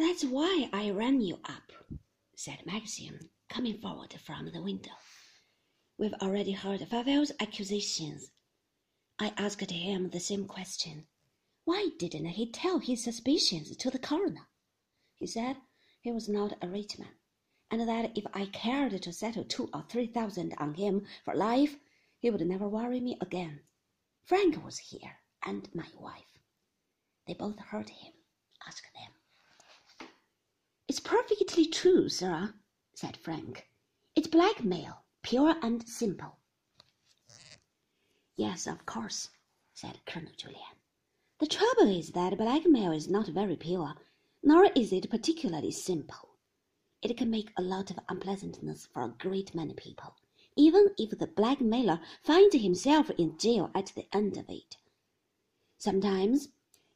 That's why I ran you up, said Maxim, coming forward from the window. We've already heard Favell's accusations. I asked him the same question. Why didn't he tell his suspicions to the coroner? He said he was not a rich man, and that if I cared to settle two or three thousand on him for life, he would never worry me again. Frank was here, and my wife. They both heard him. Perfectly true, sir, said Frank. It's blackmail, pure and simple. Yes, of course, said Colonel Julyan. The trouble is that blackmail is not very pure, nor is it particularly simple. It can make a lot of unpleasantness for a great many people, even if the blackmailer finds himself in jail at the end of it. Sometimes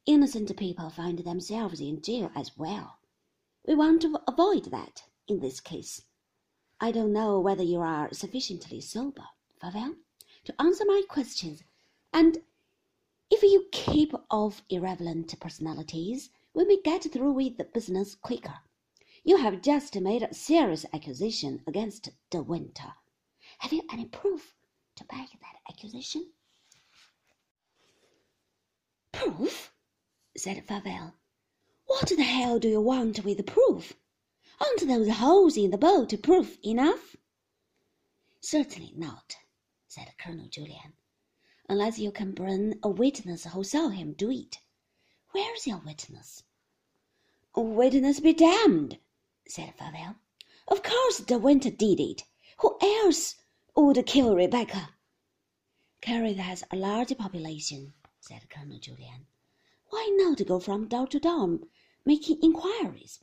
innocent people find themselves in jail as well. We want to avoid that in this case. I don't know whether you are sufficiently sober, Favell, to answer my questions, and if you keep off irrelevant personalities, we may get through with the business quicker. You have just made a serious accusation against De Winter. Have you any proof to back that accusation? Proof? said Favell. What the hell do you want with proof? Aren't those holes in the boat proof enough? Certainly not, said Colonel Julyan, unless you can bring a witness who saw him do it. Where's your witness? Witness be damned, said Favell. Of course De Winter did it. Who else would kill Rebecca? Kerrith has a large population, said Colonel Julyan. Why not go from door to door, making inquiries?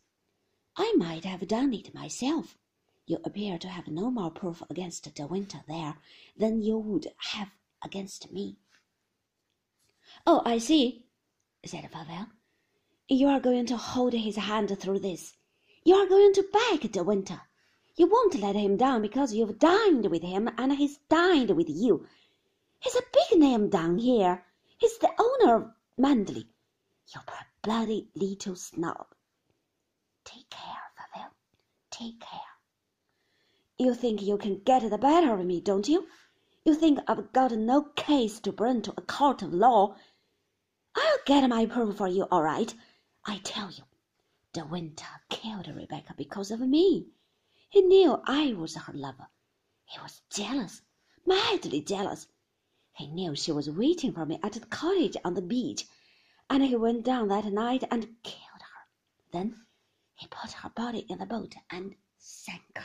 I might have done it myself. You appear to have no more proof against De Winter there than you would have against me. Oh, I see, said Favell. You are going to hold his hand through this. You are going to back De Winter. You won't let him down because you've dined with him and he's dined with you. He's a big name down here. He's the owner of Manderley. You bloody little snob. Take care, Favell. Take care. You think you can get the better of me, don't you? You think I've got no case to bring to a court of law? I'll get my proof for you, all right. I tell you, De Winter killed Rebecca because of me. He knew I was her lover. He was jealous, madly jealous. He knew she was waiting for me at the cottage on the beach, and he went down that night and killed her. Then he put her body in the boat and sank